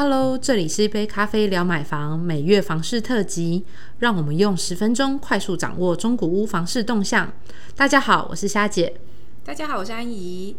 Hello，这里是一杯咖啡聊买房每月房市特辑，让我们用十分钟快速掌握中古屋房市动向。大家好，我是虾姐。大家好，我是安怡。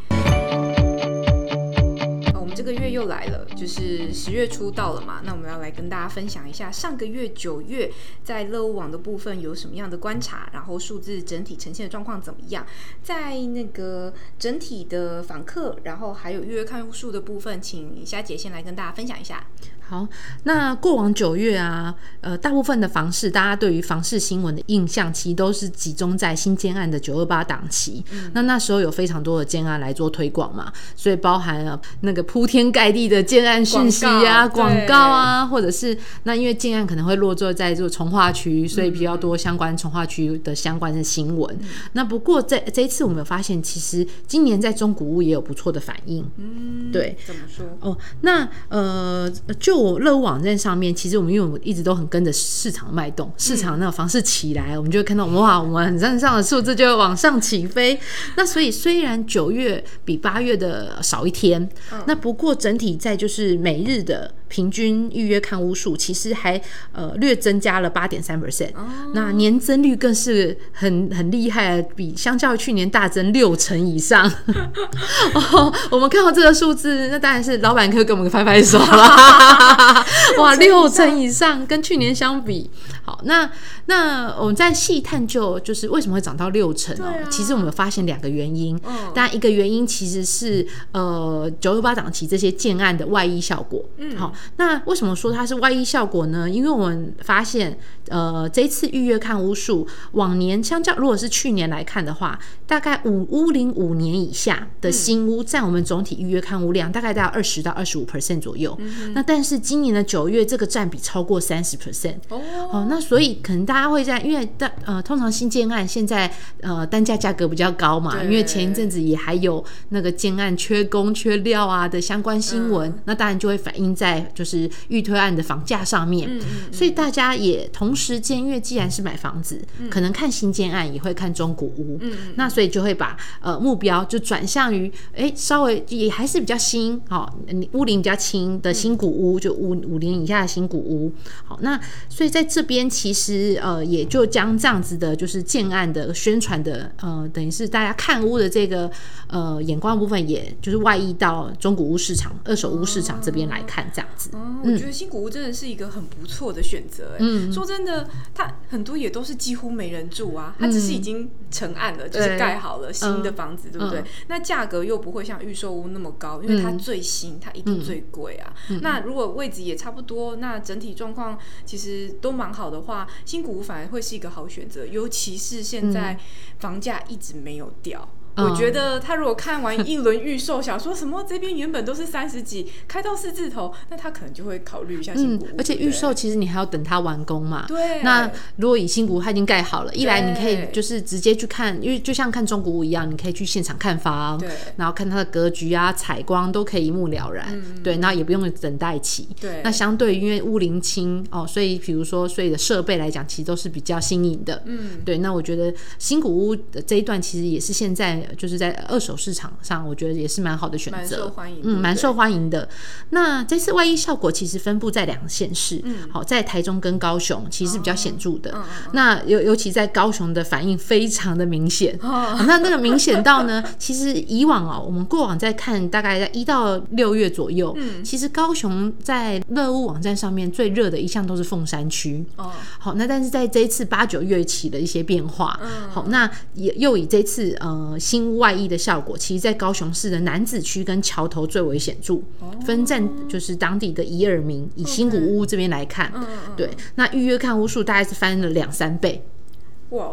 这个月又来了，就是十月初到了嘛，那我们要来跟大家分享一下上个月九月在乐屋网的部分有什么样的观察，然后数字整体呈现的状况怎么样？在那个整体的访客，然后还有预约看屋数的部分，请夏姐先来跟大家分享一下。好，那过往九月啊，呃，大部分的房市，大家对于房市新闻的印象，其实都是集中在新建案的九二八档期。那那时候有非常多的建案来做推广嘛，所以包含了那个铺天盖地的建案讯息啊、广告啊，或者是那因为建案可能会落座在这个从化区，所以比较多相关从化区的相关的新闻。那不过在这一次，我们有发现，其实今年在中古屋也有不错的反应。嗯，对，怎么说？哦，那呃，就我乐屋网站上面，其实我们因为我们一直都很跟着市场脉动，市场那个房市起来，我们就会看到哇，我们站上的数字就会往上起飞。那所以虽然九月比八月的少一天，那不过整体在就是每日的平均预约看屋数，其实还呃略增加了八点三 percent。那年增率更是很很厉害，比相较于去年大增六成以上。哦，我们看到这个数字，那当然是老板可以给我们拍拍手啦。哇，六成以上，跟去年相比，好，那那我们在细探究，就是为什么会涨到六成哦？其实我们有发现两个原因，当然一个原因其实是呃九六八档期这些建案的外溢效果。嗯，好，那为什么说它是外溢效果呢？因为我们发现，呃，这一次预约看屋数，往年相较，如果是去年来看的话，大概五屋龄五年以下的新屋占我们总体预约看屋量，大概在二十到二十五 percent 左右。那但是今年的九月，这个占比超过三十 percent 哦，那所以可能大家会在，因为大呃，通常新建案现在呃单价价格比较高嘛，因为前一阵子也还有那个建案缺工缺料啊的相关新闻，那当然就会反映在就是预推案的房价上面，所以大家也同时间，因为既然是买房子，可能看新建案也会看中古屋，那所以就会把呃目标就转向于哎稍微也还是比较新，好屋龄比较轻的新古屋就五五年以下的新古屋，好，那所以在这边其实呃也就将这样子的，就是建案的宣传的呃，等于是大家看屋的这个呃眼光部分，也就是外溢到中古屋市场、二手屋市场这边来看，这样子。哦，我觉得新古屋真的是一个很不错的选择。嗯，说真的，它很多也都是几乎没人住啊，它只是已经成案了，就是盖好了新的房子，对不对？那价格又不会像预售屋那么高，因为它最新，它一定最贵啊。那如果位置也差不多，那整体状况其实都蛮好的话，新古屋反而会是一个好选择，尤其是现在房价一直没有掉。我觉得他如果看完 一轮预售，想说什么这边原本都是三十几，开到四字头，那他可能就会考虑一下新古屋。而且预售其实你还要等它完工嘛。对。那如果以新古屋它已经盖好了，一来你可以就是直接去看，因为就像看中古屋一样，你可以去现场看房，对。然后看它的格局啊、采光都可以一目了然，对。那也不用等待期，对。那相对因为屋龄轻哦，所以比如说所以的设备来讲，其实都是比较新颖的，嗯，对。那我觉得新古屋的这一段其实也是现在就是在二手。市场上，我觉得也是蛮好的选择，嗯，蛮受欢迎的。那这次外溢效果其实分布在两个县市，嗯，好，在台中跟高雄其实是比较显著的。那尤尤其在高雄的反应非常的明显，那那个明显到呢，其实以往哦，我们过往在看大概在一到六月左右，嗯，其实高雄在乐物网站上面最热的一项都是凤山区，哦，好，那但是在这一次八九月起的一些变化，嗯，好，那也又以这次呃新外溢的效。果其实，在高雄市的南子区跟桥头最为显著，分站就是当地的一二名。以新古屋这边来看，对，那预约看屋数大概是翻了两三倍。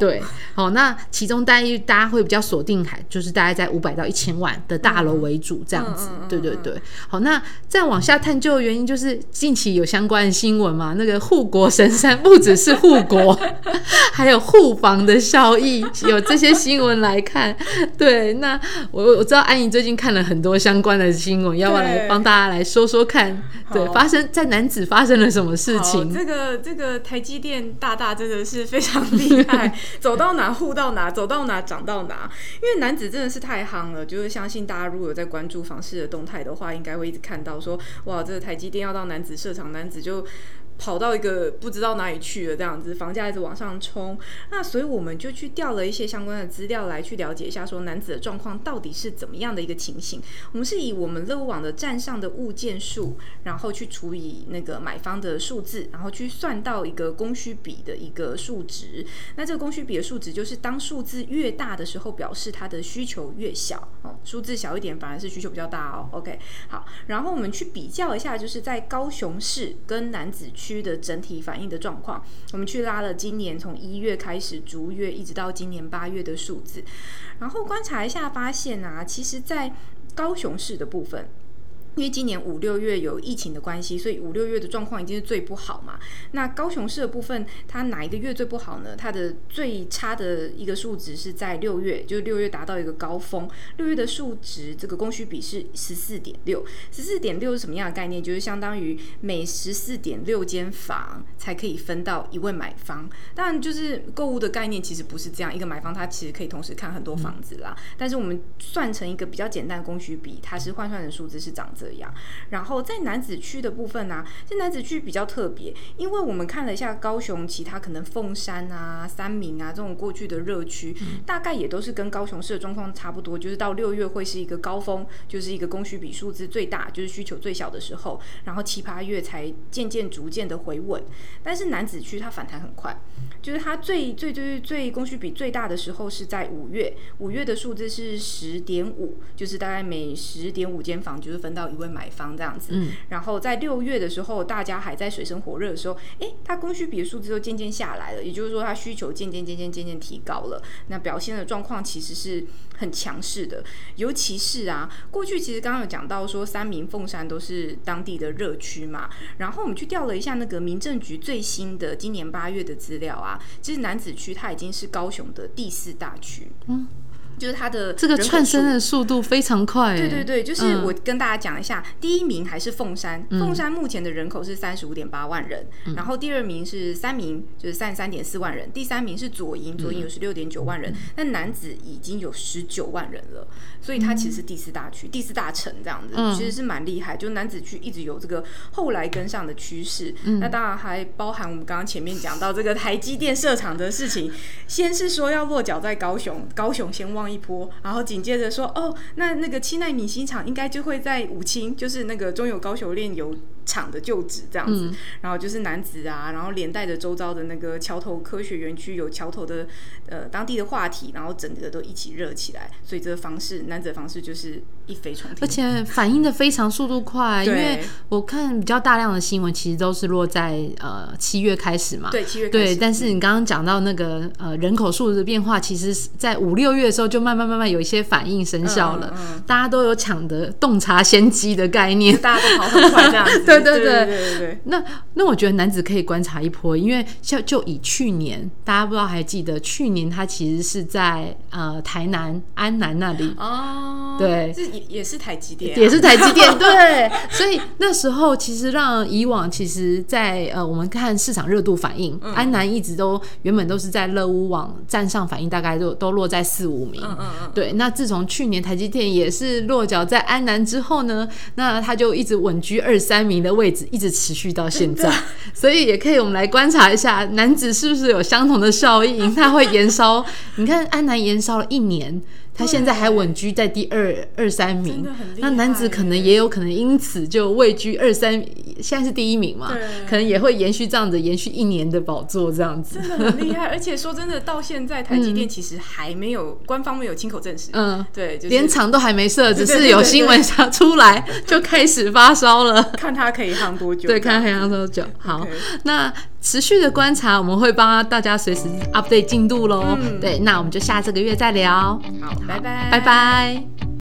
对，好，那其中大家大家会比较锁定，还就是大概在五百到一千万的大楼为主这样子，对对对。好，那再往下探究的原因，就是近期有相关的新闻嘛，那个护国神山不只是护国，还有护房的效益，有这些新闻来看。对，那我我知道安怡最近看了很多相关的新闻，要不要来帮大家来说说看？对，发生在男子发生了什么事情？这个这个台积电大大真的是非常厉害。走到哪护到哪，走到哪涨到哪。因为男子真的是太夯了，就是相信大家如果有在关注房市的动态的话，应该会一直看到说，哇，这个台积电要到男子设厂，男子就。跑到一个不知道哪里去了，这样子房价一直往上冲，那所以我们就去调了一些相关的资料来去了解一下，说男子的状况到底是怎么样的一个情形。我们是以我们乐网的站上的物件数，然后去除以那个买方的数字，然后去算到一个供需比的一个数值。那这个供需比的数值就是当数字越大的时候，表示它的需求越小哦，数字小一点反而是需求比较大哦。OK，好，然后我们去比较一下，就是在高雄市跟男子区。区的整体反应的状况，我们去拉了今年从一月开始逐月一直到今年八月的数字，然后观察一下，发现啊，其实，在高雄市的部分。因为今年五六月有疫情的关系，所以五六月的状况已经是最不好嘛。那高雄市的部分，它哪一个月最不好呢？它的最差的一个数值是在六月，就是六月达到一个高峰。六月的数值，这个供需比是十四点六。十四点六是什么样的概念？就是相当于每十四点六间房才可以分到一位买方。当然，就是购物的概念其实不是这样，一个买方他其实可以同时看很多房子啦。但是我们算成一个比较简单的供需比，它是换算的数字是长这。这样，然后在男子区的部分呢，这男子区比较特别，因为我们看了一下高雄其他可能凤山啊、三明啊这种过去的热区，大概也都是跟高雄市的状况差不多，就是到六月会是一个高峰，就是一个供需比数字最大，就是需求最小的时候，然后七八月才渐渐逐渐的回稳。但是男子区它反弹很快，就是它最最最最供需比最大的时候是在五月，五月的数字是十点五，就是大概每十点五间房就是分到。一位买方这样子，然后在六月的时候，大家还在水深火热的时候，诶，它供需比的数字都渐渐下来了，也就是说，它需求渐渐渐渐渐渐提高了，那表现的状况其实是很强势的。尤其是啊，过去其实刚刚有讲到说，三明、凤山都是当地的热区嘛，然后我们去调了一下那个民政局最新的今年八月的资料啊，其实南子区它已经是高雄的第四大区。嗯。就是它的这个窜升的速度非常快，对对对，就是我跟大家讲一下，第一名还是凤山，凤山目前的人口是三十五点八万人，然后第二名是三名，就是三十三点四万人，第三名是左营，左营有十六点九万人，那男子已经有十九万人了，所以它其实是第四大区、第四大城这样子，其实是蛮厉害，就男子区一直有这个后来跟上的趋势，那当然还包含我们刚刚前面讲到这个台积电设厂的事情，先是说要落脚在高雄，高雄先望。一波，然后紧接着说，哦，那那个七奈米新厂应该就会在武清，就是那个中友高雄炼油。厂的旧址这样子，然后就是男子啊，然后连带着周遭的那个桥头科学园区有桥头的呃当地的话题，然后整个都一起热起来，所以这个方式男子的方式就是一飞冲天，而且反应的非常速度快，因为我看比较大量的新闻其实都是落在呃七月开始嘛，对七月对，但是你刚刚讲到那个呃人口数的变化，其实在五六月的时候就慢慢慢慢有一些反应生效了，大家都有抢的洞察先机的概念，大家都跑很快这样子。对 对对对对，那那我觉得男子可以观察一波，因为像就以去年，大家不知道还记得，去年他其实是在呃台南安南那里。哦，对，这也也是台积电，也是台积电，对，所以那时候其实让以往其实，在呃我们看市场热度反应，安南一直都原本都是在乐屋网站上反应，大概都都落在四五名，嗯嗯嗯，对，那自从去年台积电也是落脚在安南之后呢，那他就一直稳居二三名。的位置一直持续到现在，所以也可以我们来观察一下男子是不是有相同的效应，他会延烧。你看安南延烧了一年。他现在还稳居在第二二三名，那男子可能也有可能因此就位居二三，现在是第一名嘛？可能也会延续这样子，延续一年的宝座这样子。真的很厉害，而且说真的，到现在台积电其实还没有官方没有亲口证实，嗯，对，连厂都还没设，只是有新闻上出来就开始发烧了。看他可以夯多久？对，看他可以夯多久。好，那持续的观察，我们会帮大家随时 update 进度喽。对，那我们就下这个月再聊。好。拜拜，拜拜。